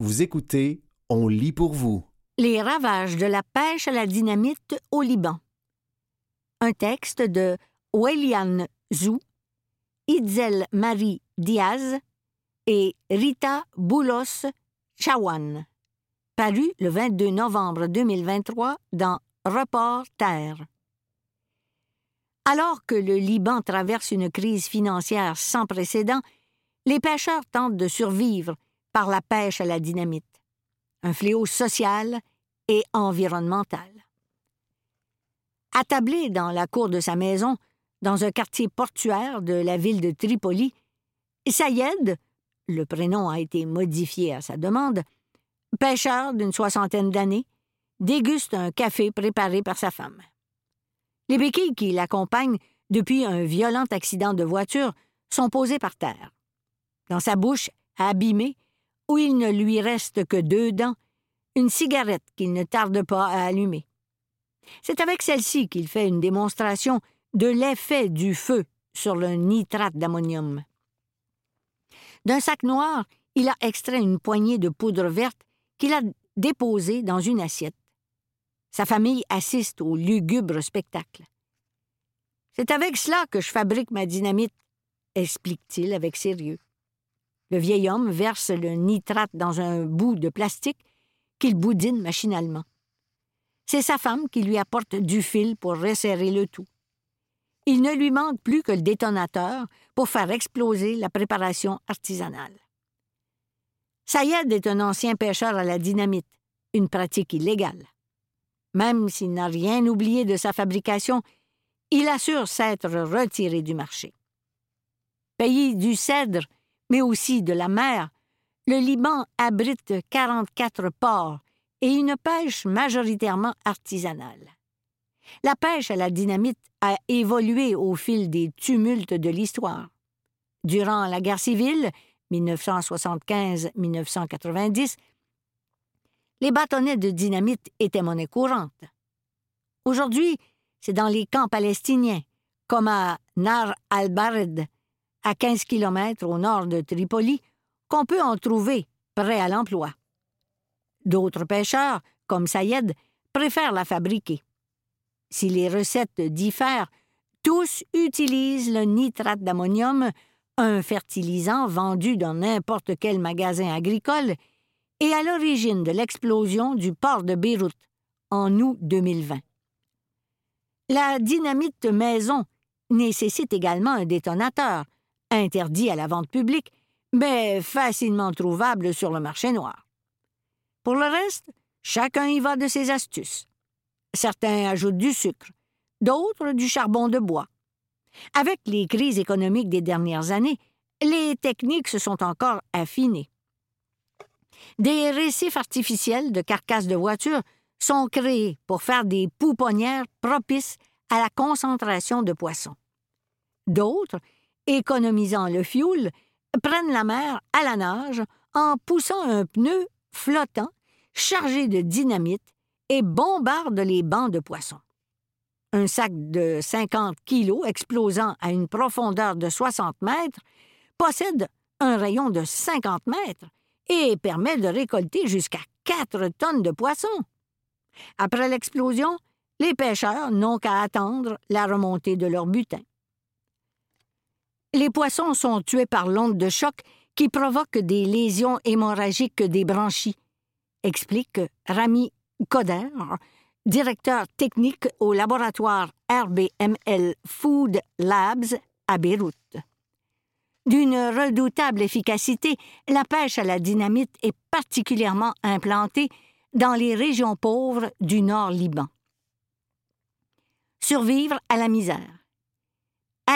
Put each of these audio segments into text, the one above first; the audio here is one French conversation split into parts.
Vous écoutez On lit pour vous. Les ravages de la pêche à la dynamite au Liban. Un texte de Welian Zou, Itzel Marie Diaz et Rita Boulos Chawan. Paru le 22 novembre 2023 dans Report Terre. Alors que le Liban traverse une crise financière sans précédent, les pêcheurs tentent de survivre par la pêche à la dynamite, un fléau social et environnemental. Attablé dans la cour de sa maison, dans un quartier portuaire de la ville de Tripoli, Sayed, le prénom a été modifié à sa demande, pêcheur d'une soixantaine d'années, déguste un café préparé par sa femme. Les béquilles qui l'accompagnent depuis un violent accident de voiture sont posées par terre. Dans sa bouche, abîmée, où il ne lui reste que deux dents, une cigarette qu'il ne tarde pas à allumer. C'est avec celle-ci qu'il fait une démonstration de l'effet du feu sur le nitrate d'ammonium. D'un sac noir, il a extrait une poignée de poudre verte qu'il a déposée dans une assiette. Sa famille assiste au lugubre spectacle. C'est avec cela que je fabrique ma dynamite, explique-t-il avec sérieux. Le vieil homme verse le nitrate dans un bout de plastique qu'il boudine machinalement. C'est sa femme qui lui apporte du fil pour resserrer le tout. Il ne lui manque plus que le détonateur pour faire exploser la préparation artisanale. Sayed est un ancien pêcheur à la dynamite, une pratique illégale. Même s'il n'a rien oublié de sa fabrication, il assure s'être retiré du marché. Pays du cèdre, mais aussi de la mer, le Liban abrite 44 ports et une pêche majoritairement artisanale. La pêche à la dynamite a évolué au fil des tumultes de l'histoire. Durant la guerre civile, 1975-1990, les bâtonnets de dynamite étaient monnaie courante. Aujourd'hui, c'est dans les camps palestiniens, comme à Nar al-Bared, à 15 km au nord de Tripoli, qu'on peut en trouver prêts à l'emploi. D'autres pêcheurs, comme Sayed, préfèrent la fabriquer. Si les recettes diffèrent, tous utilisent le nitrate d'ammonium, un fertilisant vendu dans n'importe quel magasin agricole, et à l'origine de l'explosion du port de Beyrouth en août 2020. La dynamite maison nécessite également un détonateur, interdit à la vente publique, mais facilement trouvable sur le marché noir. Pour le reste, chacun y va de ses astuces. Certains ajoutent du sucre, d'autres du charbon de bois. Avec les crises économiques des dernières années, les techniques se sont encore affinées. Des récifs artificiels de carcasses de voitures sont créés pour faire des pouponnières propices à la concentration de poissons. D'autres, économisant le fioul, prennent la mer à la nage en poussant un pneu flottant chargé de dynamite et bombardent les bancs de poissons. Un sac de 50 kilos explosant à une profondeur de 60 mètres possède un rayon de 50 mètres et permet de récolter jusqu'à 4 tonnes de poissons. Après l'explosion, les pêcheurs n'ont qu'à attendre la remontée de leur butin. Les poissons sont tués par l'onde de choc qui provoque des lésions hémorragiques des branchies, explique Rami Coder, directeur technique au laboratoire RBML Food Labs à Beyrouth. D'une redoutable efficacité, la pêche à la dynamite est particulièrement implantée dans les régions pauvres du nord Liban. Survivre à la misère.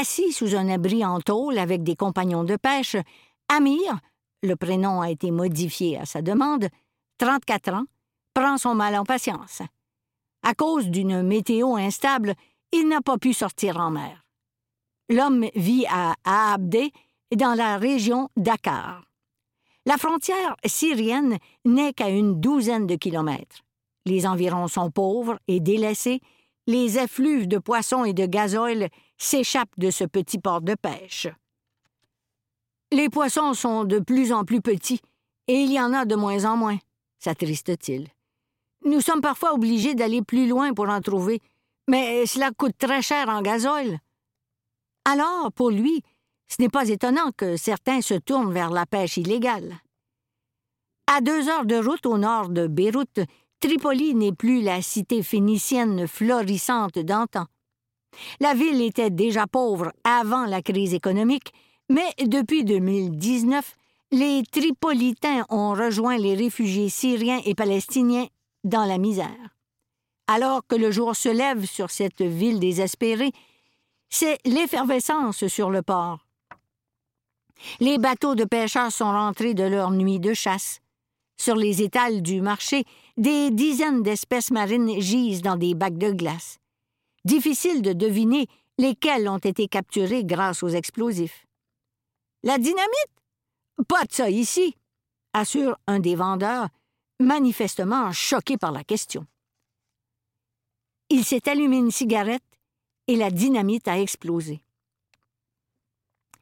Assis sous un abri en tôle avec des compagnons de pêche, Amir, le prénom a été modifié à sa demande, 34 ans, prend son mal en patience. À cause d'une météo instable, il n'a pas pu sortir en mer. L'homme vit à Aabdé, dans la région Dakar. La frontière syrienne n'est qu'à une douzaine de kilomètres. Les environs sont pauvres et délaissés, les effluves de poissons et de gazoil s'échappent de ce petit port de pêche. Les poissons sont de plus en plus petits Et il y en a de moins en moins, s'attriste-t-il. Nous sommes parfois obligés d'aller plus loin pour en trouver, mais cela coûte très cher en gazole. Alors, pour lui, ce n'est pas étonnant que certains se tournent vers la pêche illégale. À deux heures de route au nord de Beyrouth, Tripoli n'est plus la cité phénicienne florissante d'antan. La ville était déjà pauvre avant la crise économique, mais depuis 2019, les Tripolitains ont rejoint les réfugiés syriens et palestiniens dans la misère. Alors que le jour se lève sur cette ville désespérée, c'est l'effervescence sur le port. Les bateaux de pêcheurs sont rentrés de leur nuit de chasse. Sur les étals du marché, des dizaines d'espèces marines gisent dans des bacs de glace. Difficile de deviner lesquelles ont été capturées grâce aux explosifs. La dynamite? Pas de ça ici, assure un des vendeurs, manifestement choqué par la question. Il s'est allumé une cigarette et la dynamite a explosé.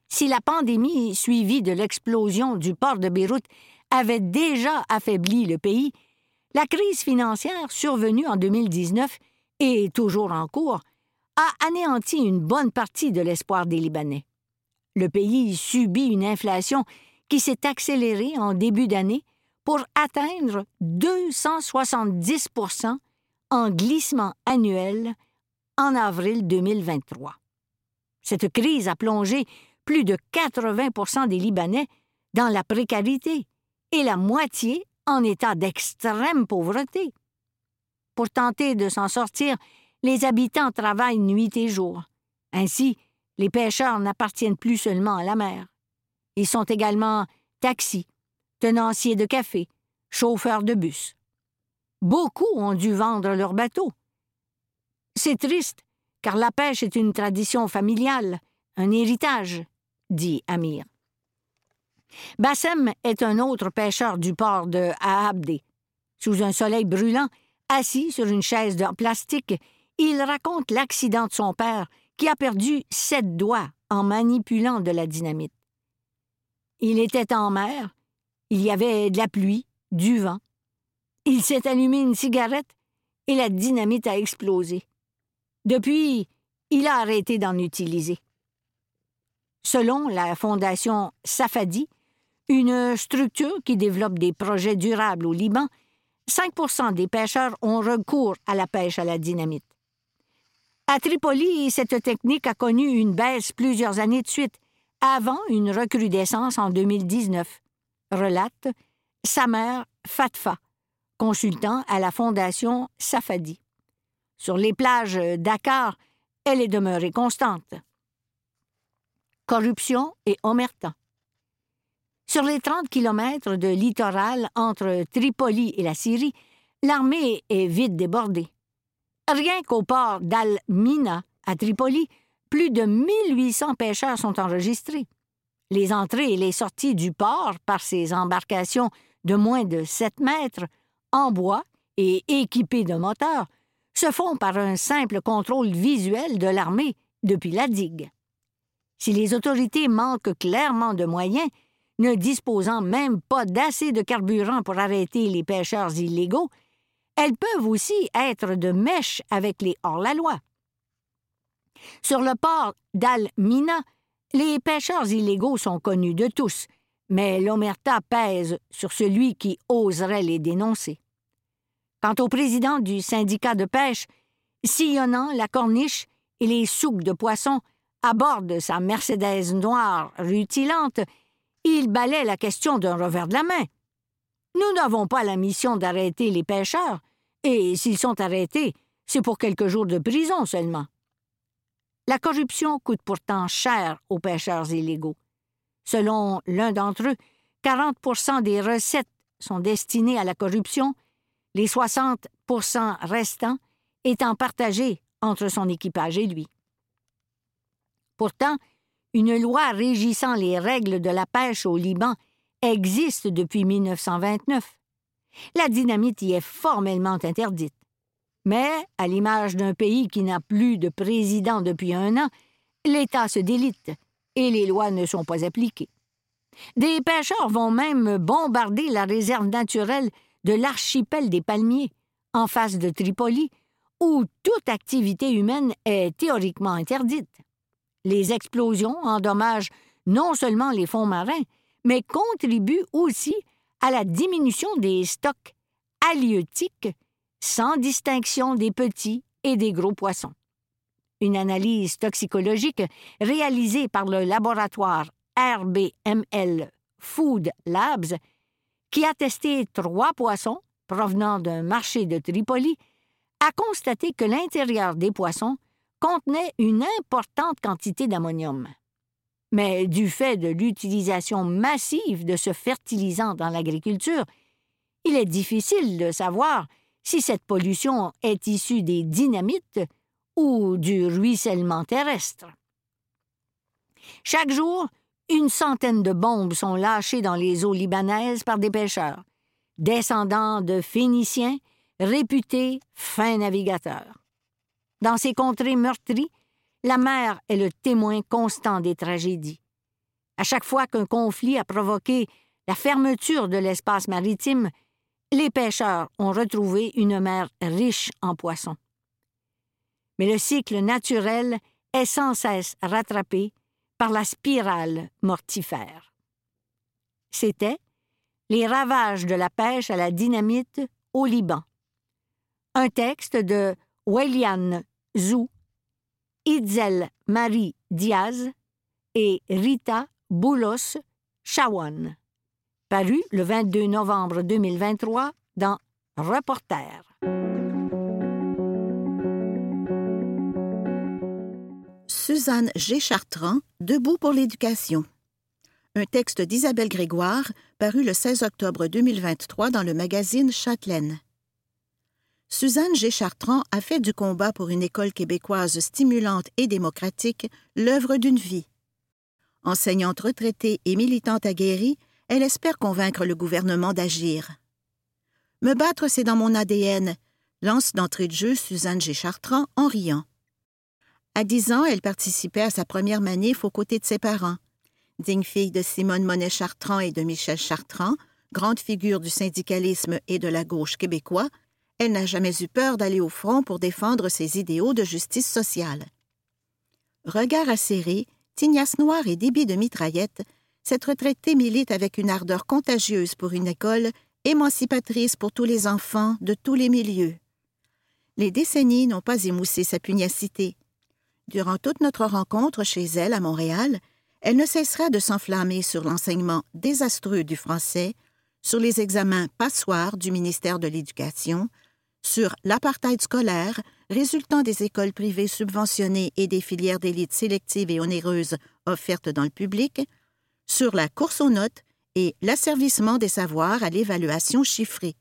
Si la pandémie suivie de l'explosion du port de Beyrouth avait déjà affaibli le pays, la crise financière survenue en 2019 et toujours en cours a anéanti une bonne partie de l'espoir des Libanais. Le pays subit une inflation qui s'est accélérée en début d'année pour atteindre 270% en glissement annuel en avril 2023. Cette crise a plongé plus de 80% des Libanais dans la précarité et la moitié en état d'extrême pauvreté. Pour tenter de s'en sortir, les habitants travaillent nuit et jour. Ainsi, les pêcheurs n'appartiennent plus seulement à la mer. Ils sont également taxis, tenanciers de café, chauffeurs de bus. Beaucoup ont dû vendre leurs bateaux. C'est triste, car la pêche est une tradition familiale, un héritage, dit Amir. Bassem est un autre pêcheur du port de Ahabdé. Sous un soleil brûlant, assis sur une chaise de plastique, il raconte l'accident de son père qui a perdu sept doigts en manipulant de la dynamite. Il était en mer, il y avait de la pluie, du vent. Il s'est allumé une cigarette et la dynamite a explosé. Depuis, il a arrêté d'en utiliser. Selon la fondation Safadi, une structure qui développe des projets durables au Liban, 5% des pêcheurs ont recours à la pêche à la dynamite. À Tripoli, cette technique a connu une baisse plusieurs années de suite, avant une recrudescence en 2019, relate Samer Fatfa, consultant à la fondation Safadi. Sur les plages Dakar, elle est demeurée constante. Corruption et omerta. Sur les 30 kilomètres de littoral entre Tripoli et la Syrie, l'armée est vite débordée. Rien qu'au port d'Al-Mina, à Tripoli, plus de 1800 pêcheurs sont enregistrés. Les entrées et les sorties du port par ces embarcations de moins de 7 mètres, en bois et équipées de moteurs, se font par un simple contrôle visuel de l'armée depuis la digue. Si les autorités manquent clairement de moyens, ne disposant même pas d'assez de carburant pour arrêter les pêcheurs illégaux, elles peuvent aussi être de mèche avec les hors-la-loi. Sur le port d'Al-Mina, les pêcheurs illégaux sont connus de tous, mais l'omerta pèse sur celui qui oserait les dénoncer. Quant au président du syndicat de pêche, sillonnant la corniche et les souks de poissons à bord de sa Mercedes noire rutilante, il balaie la question d'un revers de la main. Nous n'avons pas la mission d'arrêter les pêcheurs, et s'ils sont arrêtés, c'est pour quelques jours de prison seulement. La corruption coûte pourtant cher aux pêcheurs illégaux. Selon l'un d'entre eux, 40 des recettes sont destinées à la corruption, les 60 restants étant partagés entre son équipage et lui. Pourtant, une loi régissant les règles de la pêche au Liban existe depuis 1929. La dynamite y est formellement interdite. Mais, à l'image d'un pays qui n'a plus de président depuis un an, l'État se délite et les lois ne sont pas appliquées. Des pêcheurs vont même bombarder la réserve naturelle de l'archipel des Palmiers, en face de Tripoli, où toute activité humaine est théoriquement interdite. Les explosions endommagent non seulement les fonds marins, mais contribuent aussi à la diminution des stocks halieutiques, sans distinction des petits et des gros poissons. Une analyse toxicologique réalisée par le laboratoire RBML Food Labs, qui a testé trois poissons provenant d'un marché de Tripoli, a constaté que l'intérieur des poissons contenait une importante quantité d'ammonium. Mais du fait de l'utilisation massive de ce fertilisant dans l'agriculture, il est difficile de savoir si cette pollution est issue des dynamites ou du ruissellement terrestre. Chaque jour, une centaine de bombes sont lâchées dans les eaux libanaises par des pêcheurs, descendants de Phéniciens réputés fins navigateurs. Dans ces contrées meurtries, la mer est le témoin constant des tragédies. À chaque fois qu'un conflit a provoqué la fermeture de l'espace maritime, les pêcheurs ont retrouvé une mer riche en poissons. Mais le cycle naturel est sans cesse rattrapé par la spirale mortifère. C'était Les ravages de la pêche à la dynamite au Liban. Un texte de Welian Zou, Itzel Marie Diaz et Rita Boulos Chawan paru le 22 novembre 2023 dans Reporter. Suzanne G. Chartrand, Debout pour l'éducation. Un texte d'Isabelle Grégoire, paru le 16 octobre 2023 dans le magazine Châtelaine. Suzanne G. Chartrand a fait du combat pour une école québécoise stimulante et démocratique l'œuvre d'une vie. Enseignante retraitée et militante aguerrie, elle espère convaincre le gouvernement d'agir. Me battre, c'est dans mon ADN, lance d'entrée de jeu Suzanne G. Chartrand en riant. À dix ans, elle participait à sa première manif aux côtés de ses parents. Digne fille de Simone Monet-Chartrand et de Michel Chartrand, grande figure du syndicalisme et de la gauche québécois, elle n'a jamais eu peur d'aller au front pour défendre ses idéaux de justice sociale. Regard acéré, tignasse noire et débit de mitraillette, cette retraitée milite avec une ardeur contagieuse pour une école émancipatrice pour tous les enfants de tous les milieux. Les décennies n'ont pas émoussé sa pugnacité. Durant toute notre rencontre chez elle à Montréal, elle ne cessera de s'enflammer sur l'enseignement désastreux du français, sur les examens passoires du ministère de l'Éducation, sur l'apartheid scolaire résultant des écoles privées subventionnées et des filières d'élite sélectives et onéreuses offertes dans le public, sur la course aux notes et l'asservissement des savoirs à l'évaluation chiffrée.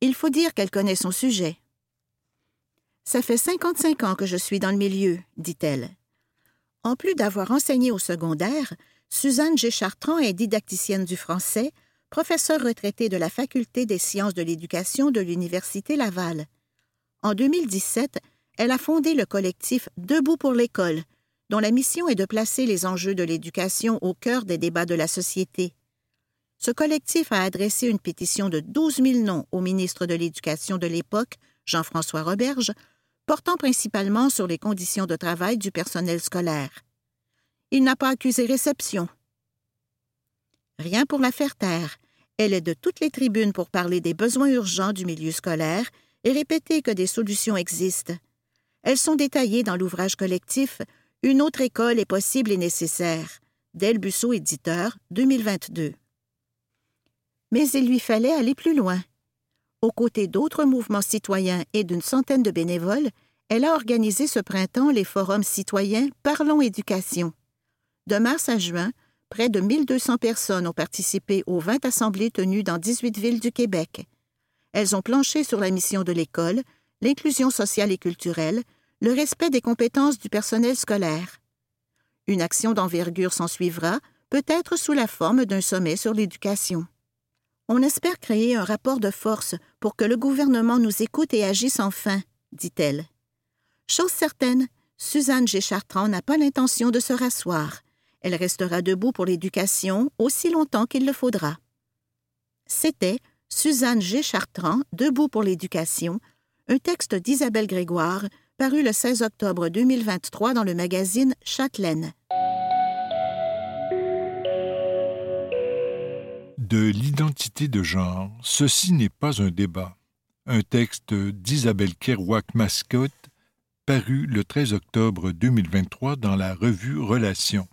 Il faut dire qu'elle connaît son sujet. Ça fait 55 ans que je suis dans le milieu, dit-elle. En plus d'avoir enseigné au secondaire, Suzanne G. Chartrand est didacticienne du français, professeure retraitée de la Faculté des sciences de l'éducation de l'Université Laval. En 2017, elle a fondé le collectif Debout pour l'école, dont la mission est de placer les enjeux de l'éducation au cœur des débats de la société. Ce collectif a adressé une pétition de 12 000 noms au ministre de l'Éducation de l'époque, Jean-François Roberge, portant principalement sur les conditions de travail du personnel scolaire. Il n'a pas accusé réception. Rien pour la faire taire. Elle est de toutes les tribunes pour parler des besoins urgents du milieu scolaire et répéter que des solutions existent. Elles sont détaillées dans l'ouvrage collectif une autre école est possible et nécessaire. Del Busso, éditeur, 2022. Mais il lui fallait aller plus loin. Aux côtés d'autres mouvements citoyens et d'une centaine de bénévoles, elle a organisé ce printemps les forums citoyens Parlons éducation. De mars à juin, près de 1200 personnes ont participé aux 20 assemblées tenues dans 18 villes du Québec. Elles ont planché sur la mission de l'école, l'inclusion sociale et culturelle, le respect des compétences du personnel scolaire. Une action d'envergure s'ensuivra, peut-être sous la forme d'un sommet sur l'éducation. On espère créer un rapport de force pour que le gouvernement nous écoute et agisse enfin, dit-elle. Chose certaine, Suzanne G. Chartrand n'a pas l'intention de se rasseoir. Elle restera debout pour l'éducation aussi longtemps qu'il le faudra. C'était Suzanne G. Chartrand, Debout pour l'éducation, un texte d'Isabelle Grégoire, paru le 16 octobre 2023 dans le magazine Châtelaine. De l'identité de genre, ceci n'est pas un débat. Un texte d'Isabelle Kerouac-Mascotte, paru le 13 octobre 2023 dans la revue Relations.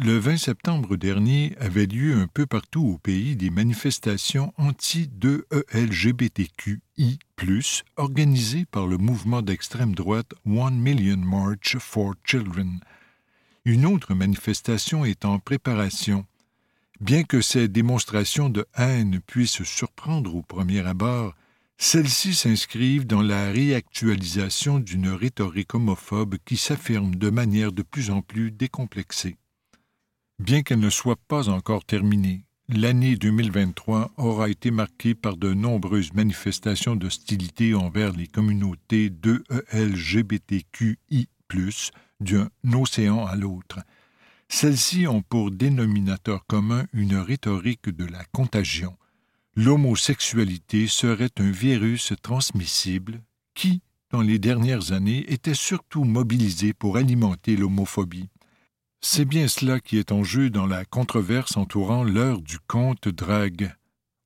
Le 20 septembre dernier avait lieu un peu partout au pays des manifestations anti-2-ELGBTQI, organisées par le mouvement d'extrême droite One Million March for Children. Une autre manifestation est en préparation. Bien que ces démonstrations de haine puissent surprendre au premier abord, celles-ci s'inscrivent dans la réactualisation d'une rhétorique homophobe qui s'affirme de manière de plus en plus décomplexée. Bien qu'elle ne soit pas encore terminée, l'année 2023 aura été marquée par de nombreuses manifestations d'hostilité envers les communautés de LGBTQI, d'un océan à l'autre. Celles-ci ont pour dénominateur commun une rhétorique de la contagion. L'homosexualité serait un virus transmissible qui, dans les dernières années, était surtout mobilisé pour alimenter l'homophobie. C'est bien cela qui est en jeu dans la controverse entourant l'heure du conte drague.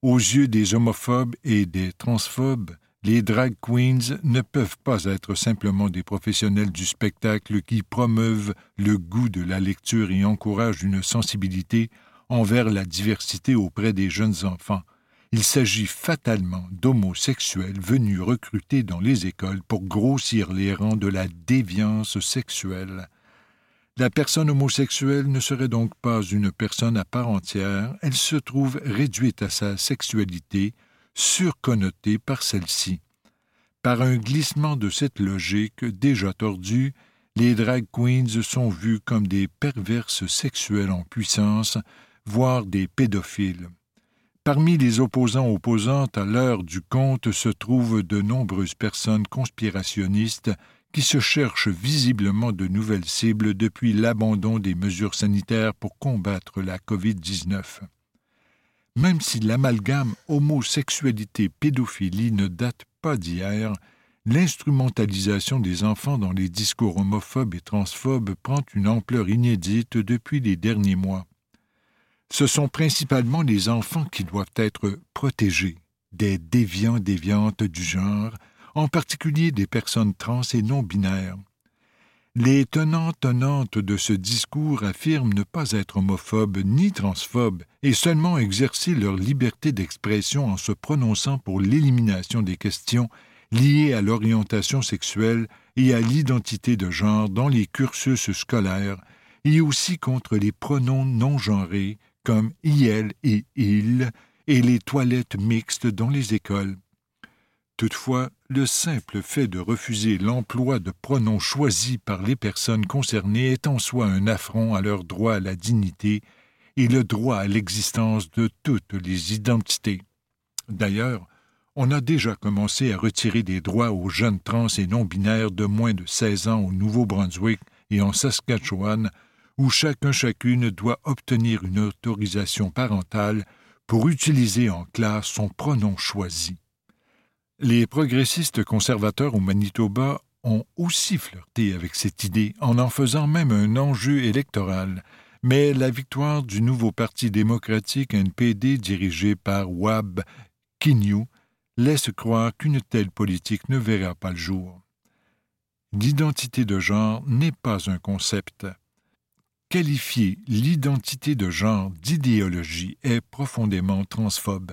Aux yeux des homophobes et des transphobes, les drag queens ne peuvent pas être simplement des professionnels du spectacle qui promeuvent le goût de la lecture et encouragent une sensibilité envers la diversité auprès des jeunes enfants. Il s'agit fatalement d'homosexuels venus recruter dans les écoles pour grossir les rangs de la déviance sexuelle. La personne homosexuelle ne serait donc pas une personne à part entière, elle se trouve réduite à sa sexualité, surconnotée par celle-ci. Par un glissement de cette logique déjà tordue, les drag queens sont vues comme des perverses sexuelles en puissance, voire des pédophiles. Parmi les opposants opposantes à l'heure du conte se trouvent de nombreuses personnes conspirationnistes qui se cherchent visiblement de nouvelles cibles depuis l'abandon des mesures sanitaires pour combattre la COVID-19. Même si l'amalgame homosexualité-pédophilie ne date pas d'hier, l'instrumentalisation des enfants dans les discours homophobes et transphobes prend une ampleur inédite depuis les derniers mois. Ce sont principalement les enfants qui doivent être protégés des déviants déviantes du genre, en particulier des personnes trans et non binaires. Les tenants tenantes de ce discours affirment ne pas être homophobes ni transphobes et seulement exercer leur liberté d'expression en se prononçant pour l'élimination des questions liées à l'orientation sexuelle et à l'identité de genre dans les cursus scolaires et aussi contre les pronoms non genrés comme il et il et les toilettes mixtes dans les écoles. Toutefois, le simple fait de refuser l'emploi de pronoms choisis par les personnes concernées est en soi un affront à leur droit à la dignité et le droit à l'existence de toutes les identités. D'ailleurs, on a déjà commencé à retirer des droits aux jeunes trans et non-binaires de moins de 16 ans au Nouveau-Brunswick et en Saskatchewan, où chacun chacune doit obtenir une autorisation parentale pour utiliser en classe son pronom choisi. Les progressistes conservateurs au Manitoba ont aussi flirté avec cette idée en en faisant même un enjeu électoral, mais la victoire du nouveau Parti démocratique NPD dirigé par Wab Kinyu laisse croire qu'une telle politique ne verra pas le jour. L'identité de genre n'est pas un concept. Qualifier l'identité de genre d'idéologie est profondément transphobe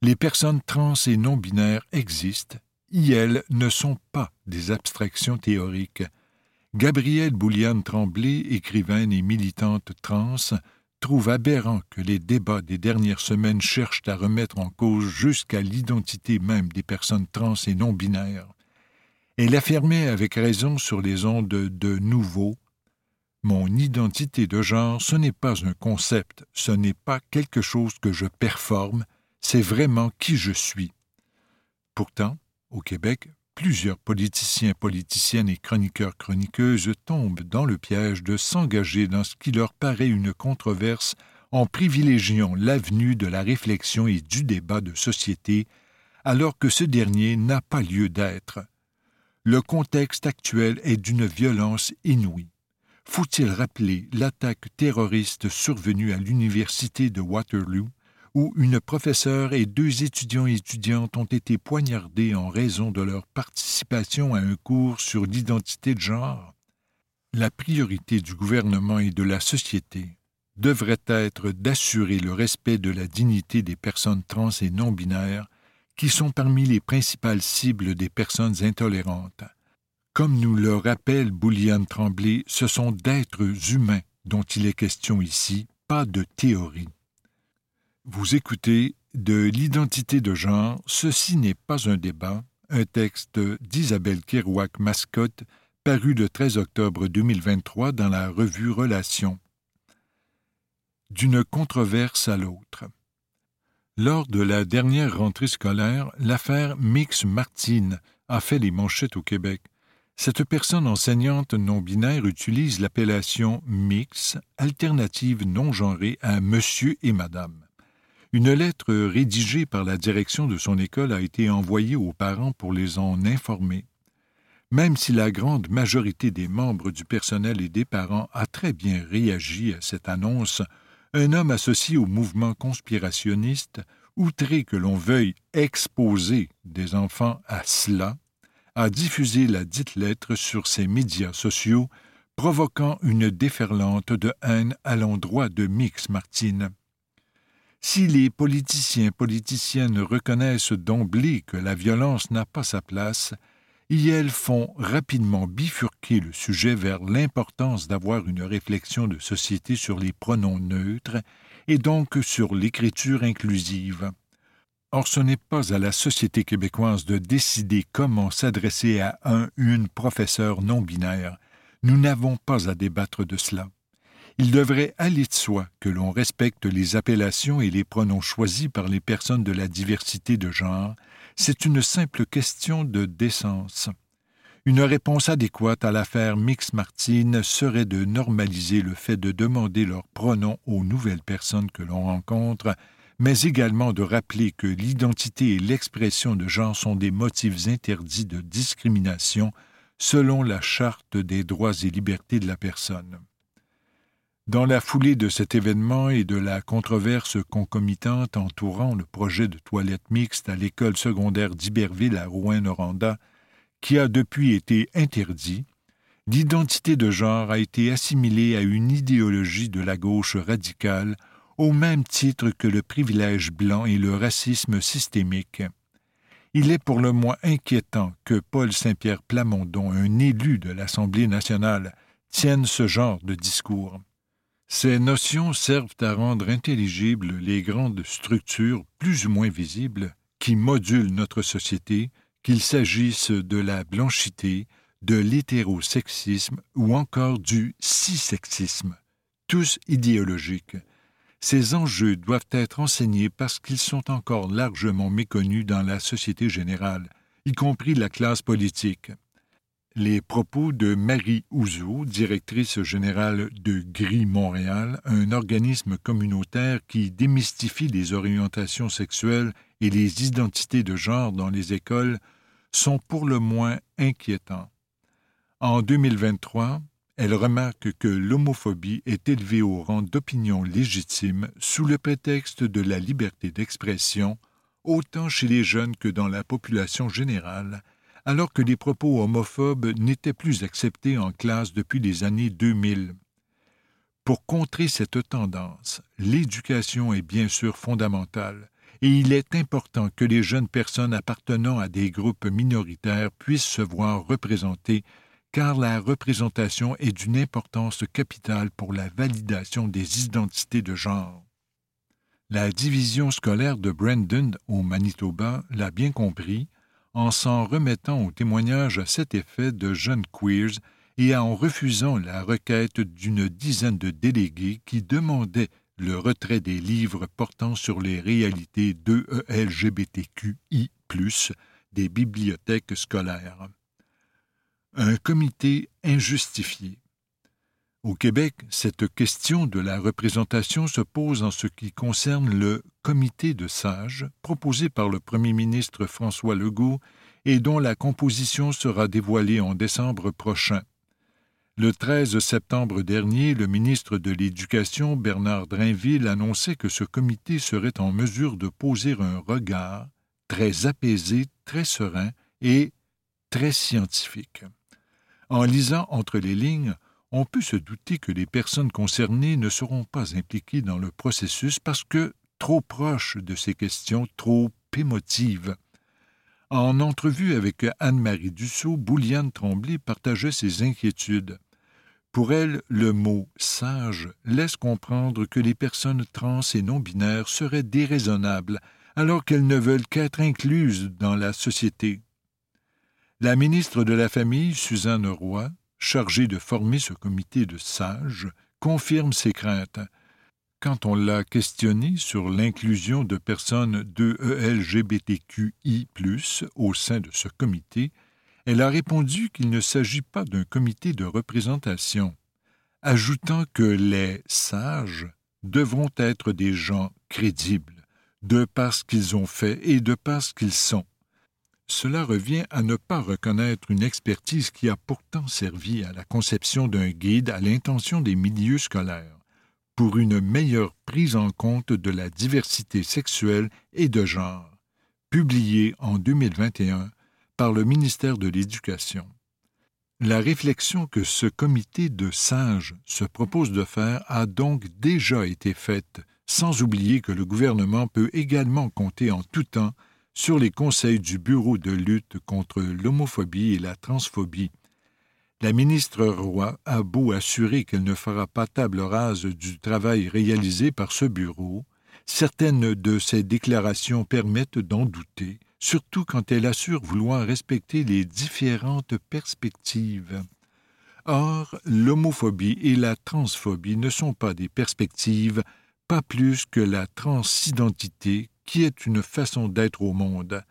les personnes trans et non binaires existent, et elles ne sont pas des abstractions théoriques. Gabrielle Bouliane Tremblay, écrivaine et militante trans, trouve aberrant que les débats des dernières semaines cherchent à remettre en cause jusqu'à l'identité même des personnes trans et non binaires. Elle affirmait avec raison sur les ondes de nouveau Mon identité de genre, ce n'est pas un concept, ce n'est pas quelque chose que je performe, c'est vraiment qui je suis. Pourtant, au Québec, plusieurs politiciens, politiciennes et chroniqueurs, chroniqueuses tombent dans le piège de s'engager dans ce qui leur paraît une controverse en privilégiant l'avenue de la réflexion et du débat de société, alors que ce dernier n'a pas lieu d'être. Le contexte actuel est d'une violence inouïe. Faut-il rappeler l'attaque terroriste survenue à l'université de Waterloo, où une professeure et deux étudiants et étudiantes ont été poignardés en raison de leur participation à un cours sur l'identité de genre? La priorité du gouvernement et de la société devrait être d'assurer le respect de la dignité des personnes trans et non binaires, qui sont parmi les principales cibles des personnes intolérantes. Comme nous le rappelle Bouliane Tremblay, ce sont d'êtres humains dont il est question ici, pas de théorie. Vous écoutez de l'identité de genre, ceci n'est pas un débat, un texte d'Isabelle Kerouac Mascotte, paru le 13 octobre 2023 dans la revue Relations d'une controverse à l'autre. Lors de la dernière rentrée scolaire, l'affaire Mix Martine a fait les manchettes au Québec. Cette personne enseignante non binaire utilise l'appellation mix, alternative non genrée à monsieur et madame. Une lettre rédigée par la direction de son école a été envoyée aux parents pour les en informer. Même si la grande majorité des membres du personnel et des parents a très bien réagi à cette annonce, un homme associé au mouvement conspirationniste, outré que l'on veuille exposer des enfants à cela, a diffusé la dite lettre sur ses médias sociaux, provoquant une déferlante de haine à l'endroit de Mix Martine. Si les politiciens politiciennes reconnaissent d'emblée que la violence n'a pas sa place, et elles font rapidement bifurquer le sujet vers l'importance d'avoir une réflexion de société sur les pronoms neutres et donc sur l'écriture inclusive. Or ce n'est pas à la société québécoise de décider comment s'adresser à un une professeur non binaire. Nous n'avons pas à débattre de cela. Il devrait aller de soi que l'on respecte les appellations et les pronoms choisis par les personnes de la diversité de genre, c'est une simple question de décence. Une réponse adéquate à l'affaire Mix Martine serait de normaliser le fait de demander leurs pronoms aux nouvelles personnes que l'on rencontre, mais également de rappeler que l'identité et l'expression de genre sont des motifs interdits de discrimination selon la Charte des droits et libertés de la personne. Dans la foulée de cet événement et de la controverse concomitante entourant le projet de toilette mixte à l'école secondaire d'Iberville à Rouen-Noranda, qui a depuis été interdit, l'identité de genre a été assimilée à une idéologie de la gauche radicale au même titre que le privilège blanc et le racisme systémique. Il est pour le moins inquiétant que Paul Saint-Pierre Plamondon, un élu de l'Assemblée nationale, tienne ce genre de discours. Ces notions servent à rendre intelligibles les grandes structures plus ou moins visibles qui modulent notre société, qu'il s'agisse de la blanchité, de l'hétérosexisme ou encore du cissexisme, tous idéologiques. Ces enjeux doivent être enseignés parce qu'ils sont encore largement méconnus dans la société générale, y compris la classe politique les propos de Marie Ouzo, directrice générale de Gris Montréal, un organisme communautaire qui démystifie les orientations sexuelles et les identités de genre dans les écoles, sont pour le moins inquiétants. En 2023, elle remarque que l'homophobie est élevée au rang d'opinion légitime sous le prétexte de la liberté d'expression, autant chez les jeunes que dans la population générale, alors que les propos homophobes n'étaient plus acceptés en classe depuis les années 2000. Pour contrer cette tendance, l'éducation est bien sûr fondamentale, et il est important que les jeunes personnes appartenant à des groupes minoritaires puissent se voir représentées, car la représentation est d'une importance capitale pour la validation des identités de genre. La division scolaire de Brandon au Manitoba l'a bien compris en s'en remettant au témoignage à cet effet de jeunes queers et en refusant la requête d'une dizaine de délégués qui demandaient le retrait des livres portant sur les réalités de LGBTQI, des bibliothèques scolaires. Un comité injustifié. Au Québec, cette question de la représentation se pose en ce qui concerne le comité de sages proposé par le premier ministre François Legault et dont la composition sera dévoilée en décembre prochain. Le 13 septembre dernier, le ministre de l'Éducation, Bernard Drainville, annonçait que ce comité serait en mesure de poser un regard très apaisé, très serein et très scientifique. En lisant entre les lignes, on peut se douter que les personnes concernées ne seront pas impliquées dans le processus parce que trop proches de ces questions, trop émotives. En entrevue avec Anne-Marie Dussault, Bouliane Tremblay partageait ses inquiétudes. Pour elle, le mot sage laisse comprendre que les personnes trans et non-binaires seraient déraisonnables alors qu'elles ne veulent qu'être incluses dans la société. La ministre de la Famille, Suzanne Roy, chargée de former ce comité de sages, confirme ses craintes. Quand on l'a questionnée sur l'inclusion de personnes de ELGBTQI, au sein de ce comité, elle a répondu qu'il ne s'agit pas d'un comité de représentation, ajoutant que les sages devront être des gens crédibles, de par ce qu'ils ont fait et de par ce qu'ils sont. Cela revient à ne pas reconnaître une expertise qui a pourtant servi à la conception d'un guide à l'intention des milieux scolaires, pour une meilleure prise en compte de la diversité sexuelle et de genre, publié en 2021 par le ministère de l'Éducation. La réflexion que ce comité de sages se propose de faire a donc déjà été faite, sans oublier que le gouvernement peut également compter en tout temps sur les conseils du Bureau de lutte contre l'homophobie et la transphobie. La ministre Roy a beau assurer qu'elle ne fera pas table rase du travail réalisé par ce bureau, certaines de ses déclarations permettent d'en douter, surtout quand elle assure vouloir respecter les différentes perspectives. Or, l'homophobie et la transphobie ne sont pas des perspectives, pas plus que la transidentité, qui est une façon d'être au monde.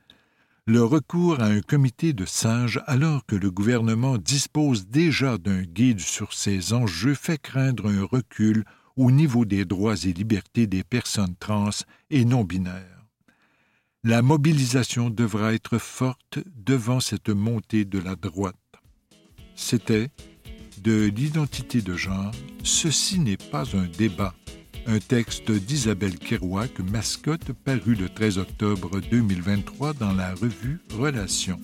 Le recours à un comité de sages alors que le gouvernement dispose déjà d'un guide sur ces enjeux fait craindre un recul au niveau des droits et libertés des personnes trans et non binaires. La mobilisation devra être forte devant cette montée de la droite. C'était de l'identité de genre, ceci n'est pas un débat. Un texte d'Isabelle Kerouac, mascotte, paru le 13 octobre 2023 dans la revue Relations.